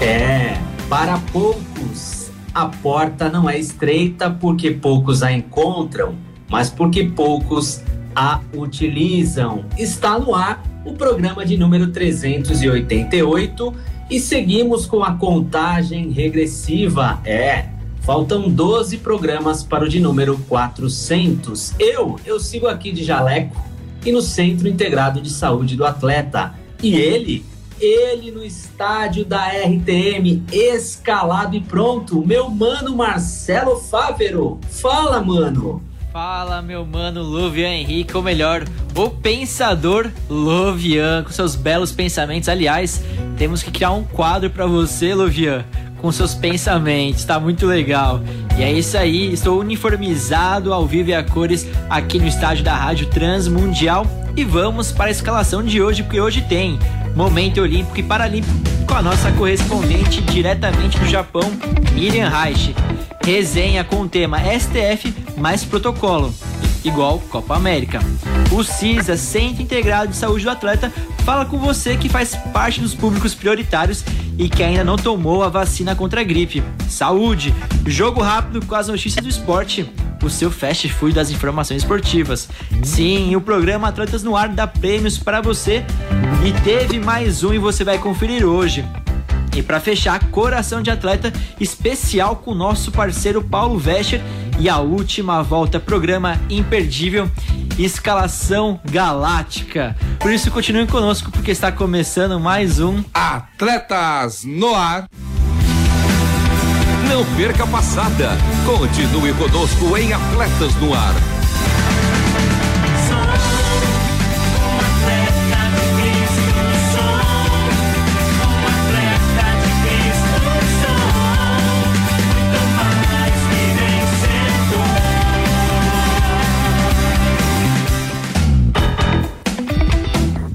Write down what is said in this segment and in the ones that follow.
É, para poucos a porta não é estreita porque poucos a encontram, mas porque poucos a utilizam. Está no ar o programa de número 388 e seguimos com a contagem regressiva. É, faltam 12 programas para o de número 400. Eu, eu sigo aqui de jaleco e no Centro Integrado de Saúde do Atleta. E ele ele no estádio da RTM, escalado e pronto, meu mano Marcelo Fávero. Fala, mano. Fala, meu mano Luvian Henrique, ou melhor, o pensador Luvian, com seus belos pensamentos. Aliás, temos que criar um quadro para você, Luvian, com seus pensamentos, tá muito legal. E é isso aí, estou uniformizado ao vivo e a cores aqui no estádio da Rádio Transmundial. E vamos para a escalação de hoje, porque hoje tem Momento Olímpico e Paralímpico com a nossa correspondente diretamente do Japão, Miriam Reich. Resenha com o tema STF mais protocolo, igual Copa América. O CISA, Centro Integrado de Saúde do Atleta, fala com você que faz parte dos públicos prioritários e que ainda não tomou a vacina contra a gripe. Saúde! Jogo rápido com as notícias do esporte o seu fast food das informações esportivas. Sim, o programa Atletas no Ar dá prêmios para você e teve mais um e você vai conferir hoje. E para fechar, coração de atleta especial com o nosso parceiro Paulo Vescher e a última volta, programa imperdível, escalação galáctica. Por isso continue conosco porque está começando mais um Atletas no Ar. Não perca a passada. Continue conosco em Atletas no Ar.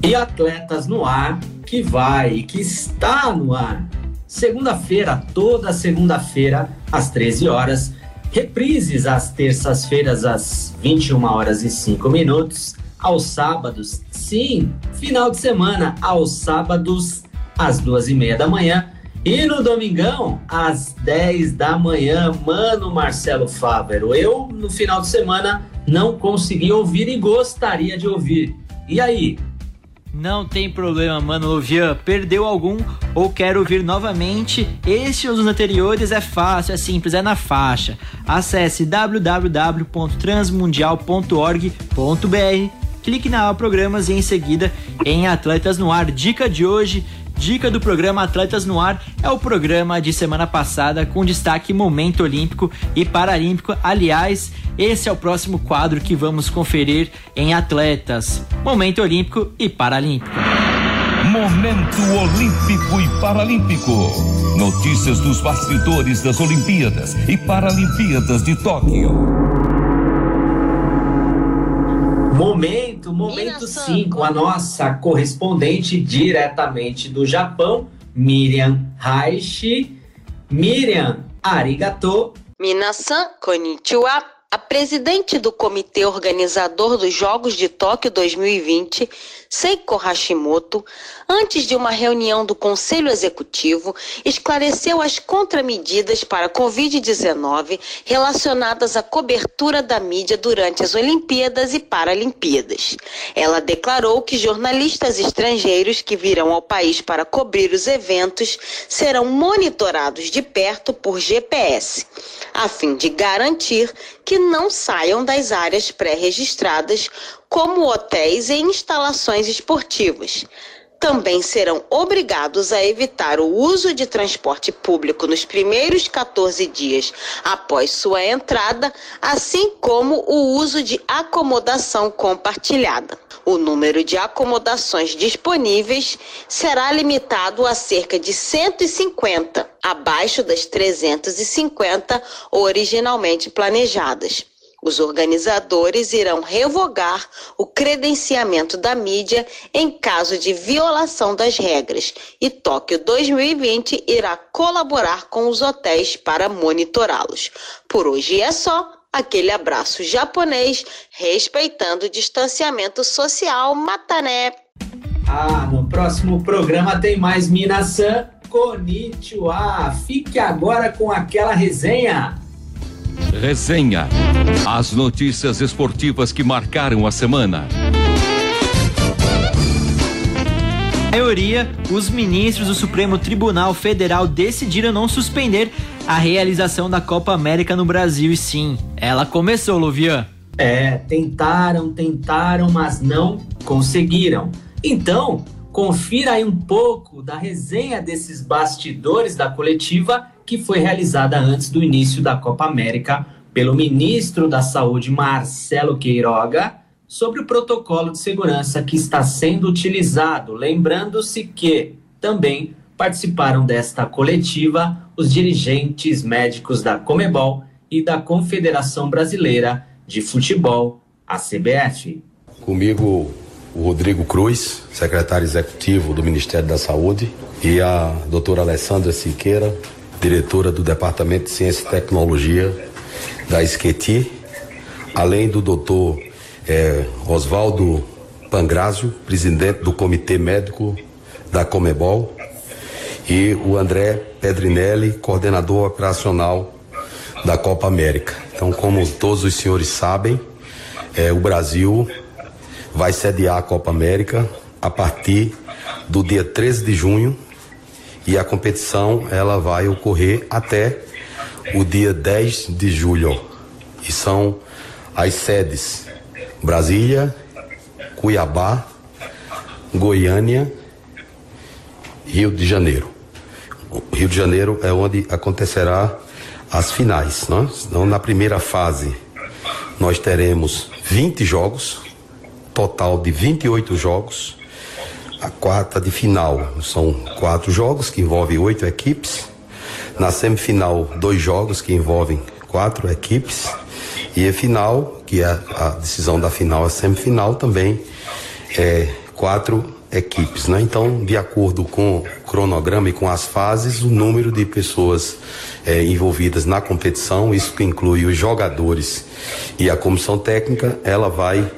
E Atletas no Ar, que vai, que está no ar segunda-feira, toda segunda-feira, às 13 horas. Reprises às terças-feiras, às 21 horas e 5 minutos. Aos sábados, sim, final de semana, aos sábados, às duas e meia da manhã. E no domingão, às 10 da manhã, mano Marcelo Fávero. Eu, no final de semana, não consegui ouvir e gostaria de ouvir. E aí, não tem problema, mano. Luvian, perdeu algum ou quer ouvir novamente? Este ou os anteriores é fácil, é simples, é na faixa. Acesse www.transmundial.org.br, clique na aba Programas e em seguida em Atletas no Ar. Dica de hoje Dica do programa Atletas no Ar é o programa de semana passada com destaque Momento Olímpico e Paralímpico. Aliás, esse é o próximo quadro que vamos conferir em Atletas, Momento Olímpico e Paralímpico. Momento Olímpico e Paralímpico. Notícias dos bastidores das Olimpíadas e Paralimpíadas de Tóquio. Momento, momento 5, a nossa correspondente diretamente do Japão, Miriam Raishi. Miriam, arigato. Minasan, konnichiwa. A presidente do comitê organizador dos Jogos de Tóquio 2020, Seiko Hashimoto, antes de uma reunião do Conselho Executivo, esclareceu as contramedidas para a Covid-19 relacionadas à cobertura da mídia durante as Olimpíadas e Paralimpíadas. Ela declarou que jornalistas estrangeiros que virão ao país para cobrir os eventos serão monitorados de perto por GPS, a fim de garantir que não saiam das áreas pré-registradas, como hotéis e instalações esportivas. também serão obrigados a evitar o uso de transporte público nos primeiros 14 dias após sua entrada, assim como o uso de acomodação compartilhada. O número de acomodações disponíveis será limitado a cerca de 150, abaixo das 350 originalmente planejadas. Os organizadores irão revogar o credenciamento da mídia em caso de violação das regras e Tóquio 2020 irá colaborar com os hotéis para monitorá-los. Por hoje é só. Aquele abraço japonês, respeitando o distanciamento social, Matané. Ah, no próximo programa tem mais Minasan Konnichiwa. Fique agora com aquela resenha. Resenha. As notícias esportivas que marcaram a semana. maioria, os ministros do Supremo Tribunal Federal decidiram não suspender a realização da Copa América no Brasil. E sim, ela começou, Luvian. É, tentaram, tentaram, mas não conseguiram. Então, confira aí um pouco da resenha desses bastidores da coletiva que foi realizada antes do início da Copa América pelo ministro da Saúde, Marcelo Queiroga, sobre o protocolo de segurança que está sendo utilizado. Lembrando-se que também participaram desta coletiva os dirigentes médicos da Comebol e da Confederação Brasileira de Futebol, a CBF. Comigo o Rodrigo Cruz, secretário executivo do Ministério da Saúde, e a doutora Alessandra Siqueira, diretora do Departamento de Ciência e Tecnologia da Esqueti, além do doutor é, Oswaldo Pangrazio, presidente do Comitê Médico da Comebol, e o André Pedrinelli, coordenador operacional da Copa América. Então, como todos os senhores sabem, é, o Brasil vai sediar a Copa América a partir do dia 13 de junho e a competição ela vai ocorrer até o dia 10 de julho. E são as sedes Brasília, Cuiabá, Goiânia, Rio de Janeiro. Rio de Janeiro é onde acontecerá as finais. Né? Então, na primeira fase, nós teremos 20 jogos, total de 28 jogos. A quarta de final são quatro jogos que envolvem oito equipes. Na semifinal, dois jogos que envolvem quatro equipes. E a final, que é a decisão da final, a semifinal também, é quatro equipes, né? Então, de acordo com o cronograma e com as fases, o número de pessoas é, envolvidas na competição, isso que inclui os jogadores e a comissão técnica, ela vai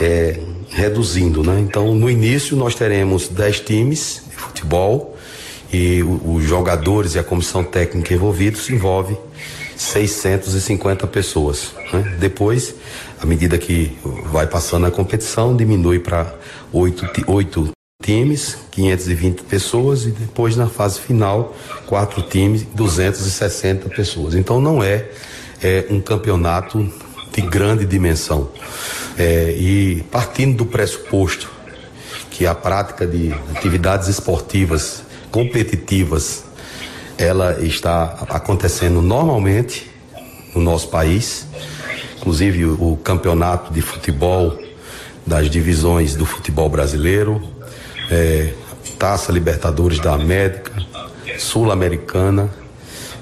é, reduzindo, né? Então, no início nós teremos 10 times de futebol e os jogadores e a comissão técnica envolvidos envolve 650 pessoas. Né? Depois, à medida que vai passando a competição, diminui para oito, oito times, 520 pessoas e depois na fase final, quatro times, 260 pessoas. Então não é, é um campeonato de grande dimensão. É, e partindo do pressuposto que a prática de atividades esportivas competitivas ela está acontecendo normalmente no nosso país, inclusive o, o campeonato de futebol das divisões do futebol brasileiro, é, Taça Libertadores da América, Sul-Americana,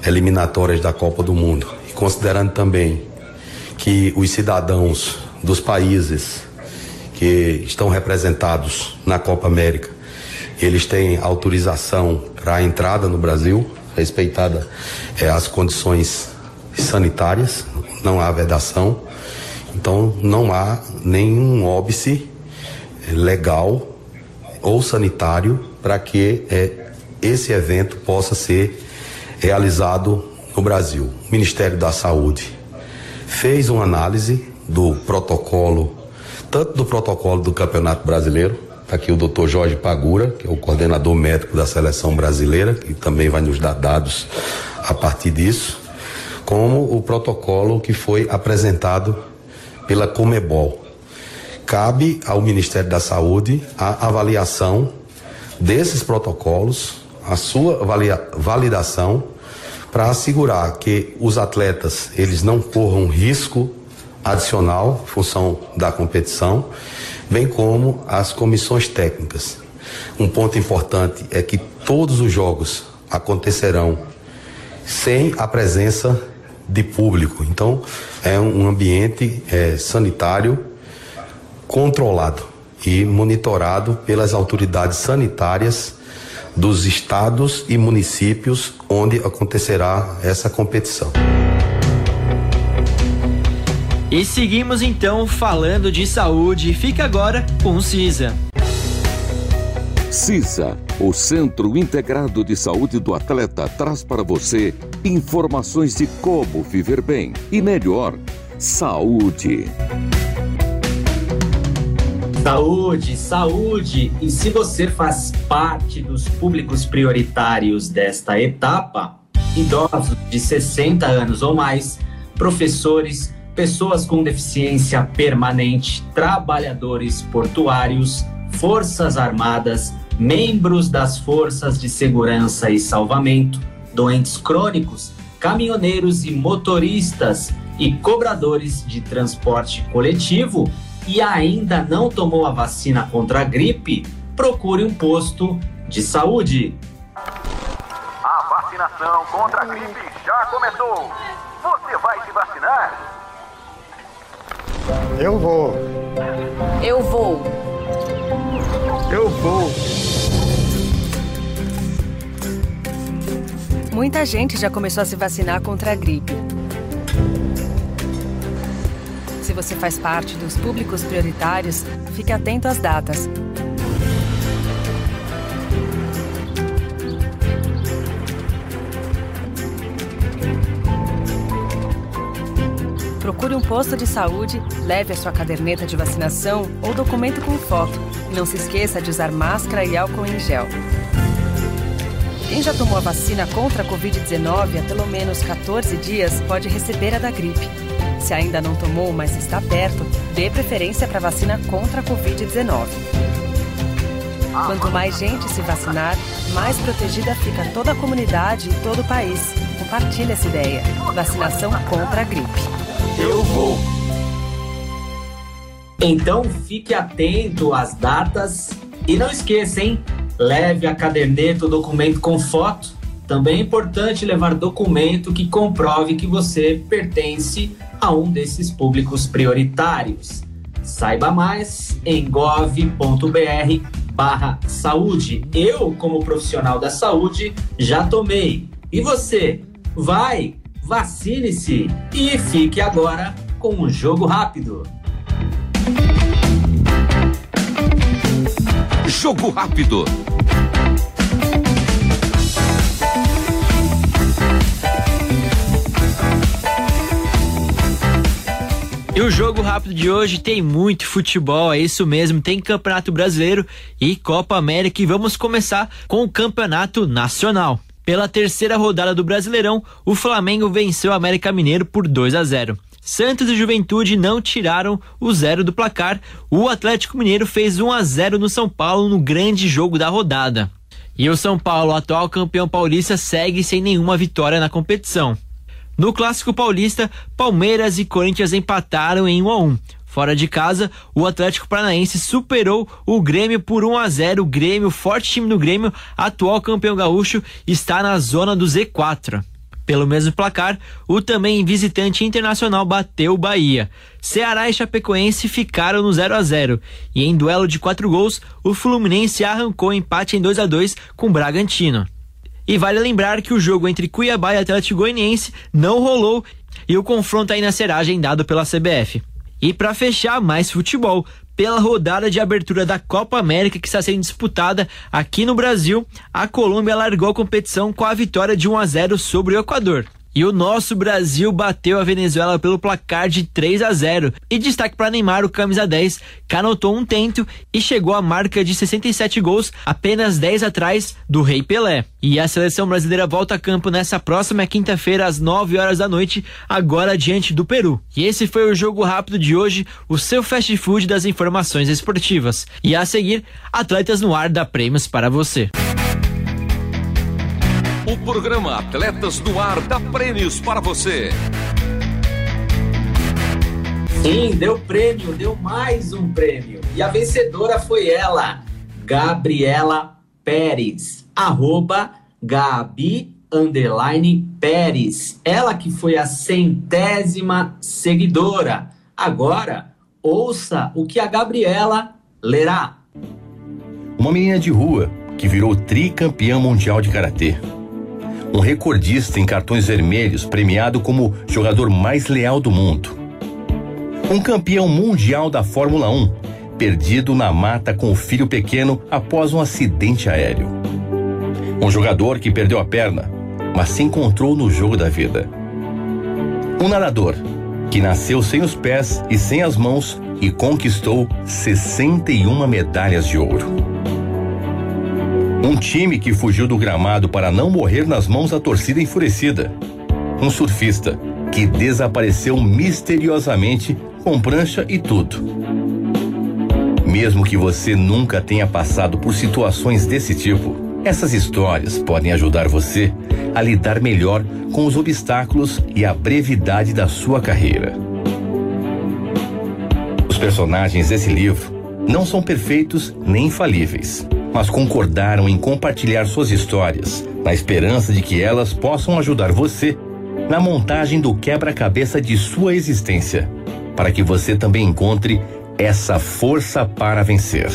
eliminatórias da Copa do Mundo. E considerando também que os cidadãos dos países que estão representados na Copa América, eles têm autorização para a entrada no Brasil, respeitada é, as condições sanitárias, não há vedação, então não há nenhum óbice legal ou sanitário para que é, esse evento possa ser realizado no Brasil. O Ministério da Saúde fez uma análise do protocolo, tanto do protocolo do Campeonato Brasileiro, está aqui o doutor Jorge Pagura, que é o coordenador médico da seleção brasileira, que também vai nos dar dados a partir disso, como o protocolo que foi apresentado pela Comebol. Cabe ao Ministério da Saúde a avaliação desses protocolos, a sua validação para assegurar que os atletas eles não corram risco adicional função da competição, bem como as comissões técnicas. Um ponto importante é que todos os jogos acontecerão sem a presença de público. Então, é um ambiente é, sanitário controlado e monitorado pelas autoridades sanitárias dos estados e municípios onde acontecerá essa competição. E seguimos então falando de saúde. Fica agora com o CISA. CISA, o Centro Integrado de Saúde do Atleta, traz para você informações de como viver bem e melhor. Saúde. Saúde, saúde! E se você faz parte dos públicos prioritários desta etapa, idosos de 60 anos ou mais, professores, pessoas com deficiência permanente, trabalhadores portuários, forças armadas, membros das forças de segurança e salvamento, doentes crônicos, caminhoneiros e motoristas e cobradores de transporte coletivo e ainda não tomou a vacina contra a gripe, procure um posto de saúde. A vacinação contra a gripe já começou. Você vai se vacinar? Eu vou. Eu vou. Eu vou. Muita gente já começou a se vacinar contra a gripe. Se você faz parte dos públicos prioritários, fique atento às datas. Procure um posto de saúde, leve a sua caderneta de vacinação ou documento com foto. Não se esqueça de usar máscara e álcool em gel. Quem já tomou a vacina contra a Covid-19 há pelo menos 14 dias pode receber a da gripe. Se ainda não tomou, mas está perto, dê preferência para a vacina contra a Covid-19. Quanto mais gente se vacinar, mais protegida fica toda a comunidade e todo o país. Compartilhe essa ideia. Vacinação contra a gripe. Eu vou. Então fique atento às datas e não esqueça, hein? Leve a caderneta, o documento com foto. Também é importante levar documento que comprove que você pertence a um desses públicos prioritários. Saiba mais em gov.br barra saúde. Eu, como profissional da saúde, já tomei. E você? Vai, vacine-se e fique agora com o jogo rápido. Jogo rápido. E o jogo rápido de hoje tem muito futebol, é isso mesmo, tem Campeonato Brasileiro e Copa América e vamos começar com o Campeonato Nacional. Pela terceira rodada do Brasileirão, o Flamengo venceu o América Mineiro por 2 a 0. Santos e Juventude não tiraram o zero do placar. O Atlético Mineiro fez 1 a 0 no São Paulo no grande jogo da rodada. E o São Paulo, atual campeão paulista, segue sem nenhuma vitória na competição. No Clássico Paulista, Palmeiras e Corinthians empataram em 1 a 1. Fora de casa, o Atlético Paranaense superou o Grêmio por 1 a 0. O Grêmio, forte time do Grêmio, atual campeão gaúcho, está na zona do Z4. Pelo mesmo placar, o também visitante internacional bateu o Bahia. Ceará e Chapecoense ficaram no 0 a 0 e em duelo de quatro gols, o Fluminense arrancou empate em 2 a 2 com o Bragantino. E vale lembrar que o jogo entre Cuiabá e Atlético Goianiense não rolou e o confronto ainda será agendado pela CBF. E para fechar, mais futebol. Pela rodada de abertura da Copa América que está sendo disputada aqui no Brasil, a Colômbia largou a competição com a vitória de 1 a 0 sobre o Equador. E o nosso Brasil bateu a Venezuela pelo placar de 3 a 0. E destaque para Neymar, o camisa 10, que anotou um tento e chegou à marca de 67 gols, apenas 10 atrás do Rei Pelé. E a seleção brasileira volta a campo nessa próxima quinta-feira às 9 horas da noite, agora diante do Peru. E esse foi o jogo rápido de hoje, o seu fast food das informações esportivas. E a seguir, Atletas no Ar dá prêmios para você. O programa Atletas no Ar dá prêmios para você. Sim, deu prêmio, deu mais um prêmio. E a vencedora foi ela, Gabriela Pérez, arroba Gabi underline Pérez. Ela que foi a centésima seguidora. Agora, ouça o que a Gabriela lerá. Uma menina de rua que virou tricampeã mundial de karatê. Um recordista em cartões vermelhos, premiado como jogador mais leal do mundo. Um campeão mundial da Fórmula 1, perdido na mata com o filho pequeno após um acidente aéreo. Um jogador que perdeu a perna, mas se encontrou no jogo da vida. Um nadador que nasceu sem os pés e sem as mãos e conquistou 61 medalhas de ouro. Um time que fugiu do gramado para não morrer nas mãos da torcida enfurecida. Um surfista que desapareceu misteriosamente com prancha e tudo. Mesmo que você nunca tenha passado por situações desse tipo, essas histórias podem ajudar você a lidar melhor com os obstáculos e a brevidade da sua carreira. Os personagens desse livro não são perfeitos nem infalíveis, mas concordaram em compartilhar suas histórias, na esperança de que elas possam ajudar você na montagem do quebra-cabeça de sua existência, para que você também encontre essa força para vencer.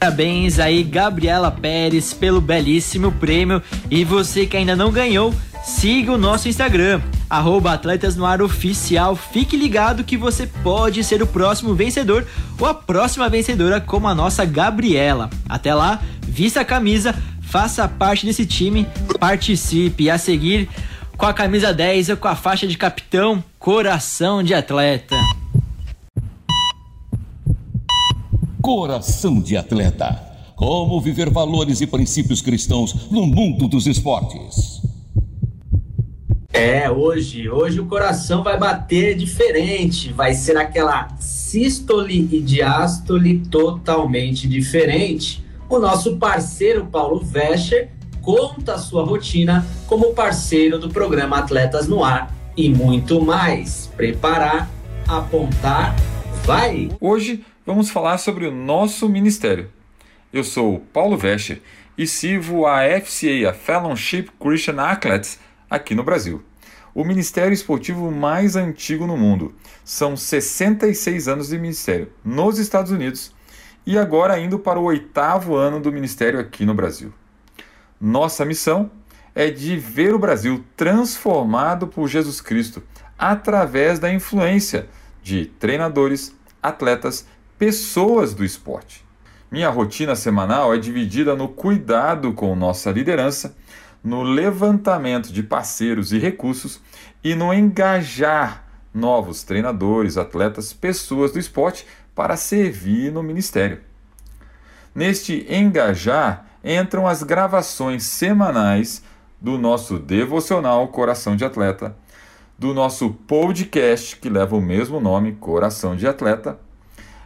Parabéns aí, Gabriela Pérez, pelo belíssimo prêmio. E você que ainda não ganhou, siga o nosso Instagram, arroba Atletas no Ar Oficial. Fique ligado que você pode ser o próximo vencedor ou a próxima vencedora como a nossa Gabriela. Até lá, vista a camisa, faça parte desse time, participe. A seguir, com a camisa 10 ou com a faixa de capitão, coração de atleta. Coração de atleta. Como viver valores e princípios cristãos no mundo dos esportes. É, hoje, hoje o coração vai bater diferente, vai ser aquela sístole e diástole totalmente diferente. O nosso parceiro Paulo Vescher conta a sua rotina como parceiro do programa Atletas no Ar e muito mais. Preparar, apontar, vai! Hoje vamos falar sobre o nosso ministério. Eu sou Paulo Vescher e sirvo a FCA, a Fellowship Christian Athletes, aqui no Brasil. O ministério esportivo mais antigo no mundo. São 66 anos de ministério nos Estados Unidos e agora indo para o oitavo ano do ministério aqui no Brasil. Nossa missão é de ver o Brasil transformado por Jesus Cristo através da influência de treinadores, atletas, pessoas do esporte. Minha rotina semanal é dividida no cuidado com nossa liderança, no levantamento de parceiros e recursos e no engajar novos treinadores, atletas, pessoas do esporte para servir no ministério. Neste engajar entram as gravações semanais do nosso devocional Coração de Atleta, do nosso podcast que leva o mesmo nome, Coração de Atleta,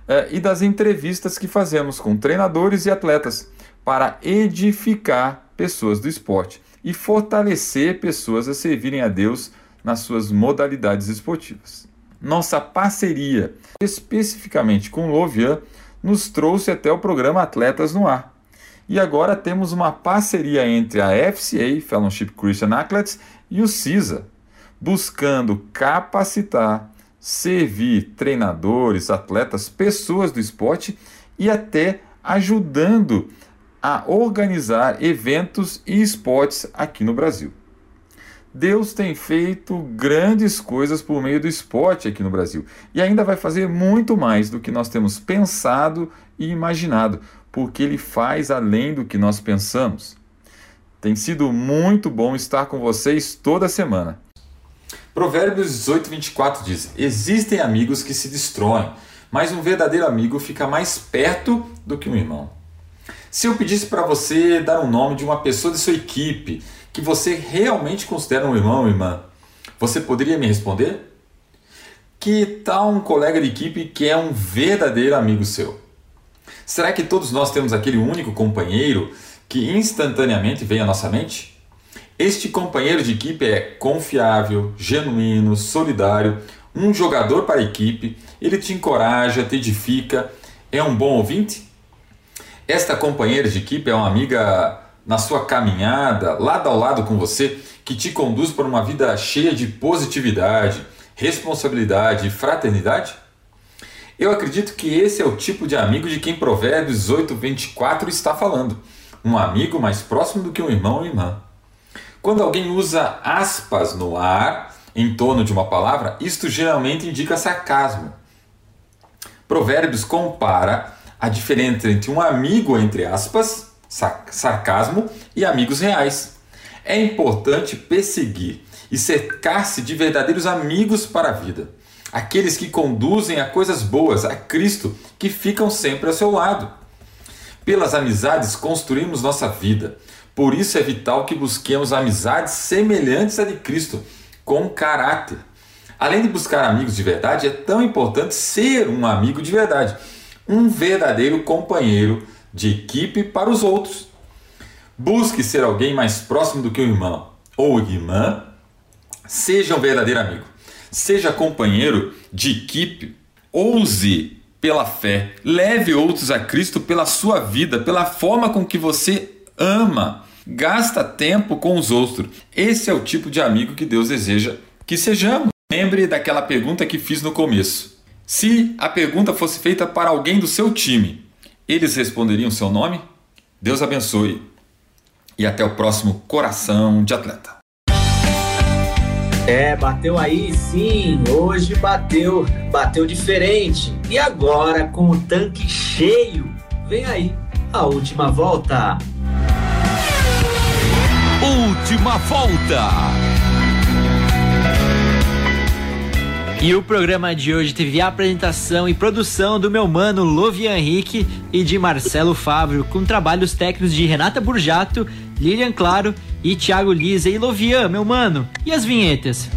é, e das entrevistas que fazemos com treinadores e atletas para edificar pessoas do esporte e fortalecer pessoas a servirem a Deus nas suas modalidades esportivas. Nossa parceria, especificamente com o Lovian, nos trouxe até o programa Atletas no Ar. E agora temos uma parceria entre a FCA, Fellowship Christian Athletes, e o CISA, buscando capacitar, servir treinadores, atletas, pessoas do esporte e até ajudando a organizar eventos e esportes aqui no Brasil. Deus tem feito grandes coisas por meio do esporte aqui no Brasil e ainda vai fazer muito mais do que nós temos pensado e imaginado, porque Ele faz além do que nós pensamos. Tem sido muito bom estar com vocês toda semana. Provérbios 18, 24 diz: Existem amigos que se destroem, mas um verdadeiro amigo fica mais perto do que um irmão. Se eu pedisse para você dar um nome de uma pessoa de sua equipe que você realmente considera um irmão ou irmã, você poderia me responder? Que tal um colega de equipe que é um verdadeiro amigo seu? Será que todos nós temos aquele único companheiro que instantaneamente vem à nossa mente? Este companheiro de equipe é confiável, genuíno, solidário, um jogador para a equipe, ele te encoraja, te edifica, é um bom ouvinte? Esta companheira de equipe é uma amiga na sua caminhada, lado ao lado com você, que te conduz para uma vida cheia de positividade, responsabilidade e fraternidade? Eu acredito que esse é o tipo de amigo de quem Provérbios 18, 24 está falando. Um amigo mais próximo do que um irmão ou irmã. Quando alguém usa aspas no ar em torno de uma palavra, isto geralmente indica sarcasmo. Provérbios compara a diferença entre um amigo, entre aspas, sarcasmo, e amigos reais. É importante perseguir e cercar-se de verdadeiros amigos para a vida. Aqueles que conduzem a coisas boas, a Cristo, que ficam sempre ao seu lado. Pelas amizades construímos nossa vida. Por isso é vital que busquemos amizades semelhantes à de Cristo, com caráter. Além de buscar amigos de verdade, é tão importante ser um amigo de verdade, um verdadeiro companheiro de equipe para os outros. Busque ser alguém mais próximo do que o irmão ou irmã. Seja um verdadeiro amigo. Seja companheiro de equipe. Ouse pela fé. Leve outros a Cristo pela sua vida, pela forma com que você ama gasta tempo com os outros. Esse é o tipo de amigo que Deus deseja que sejamos. Lembre daquela pergunta que fiz no começo. Se a pergunta fosse feita para alguém do seu time, eles responderiam seu nome? Deus abençoe e até o próximo Coração de Atleta. É, bateu aí sim, hoje bateu, bateu diferente. E agora, com o tanque cheio, vem aí a última volta. Última volta. E o programa de hoje teve a apresentação e produção do meu mano Lovian Henrique e de Marcelo Fábio, com trabalhos técnicos de Renata Burjato, Lilian Claro e Thiago Lisa. E Lovian, meu mano, e as vinhetas?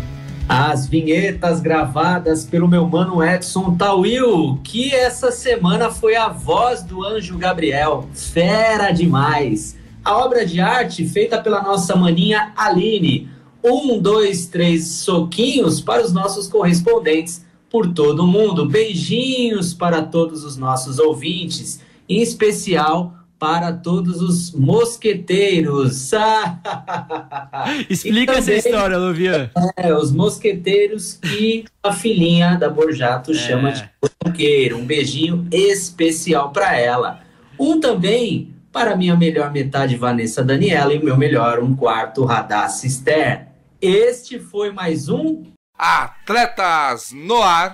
As vinhetas gravadas pelo meu mano Edson Tawil, que essa semana foi a voz do anjo Gabriel. Fera demais! A obra de arte feita pela nossa maninha Aline. Um, dois, três soquinhos para os nossos correspondentes por todo o mundo. Beijinhos para todos os nossos ouvintes, em especial para todos os mosqueteiros. Explica também, essa história, Luvian. É, os mosqueteiros que a filhinha da Borjato é. chama de mosqueiro. Um beijinho especial para ela. Um também para minha melhor metade, Vanessa Daniela, e o meu melhor, um quarto, Radar Cister. Este foi mais um Atletas no Ar.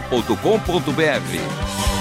jornal.com.br.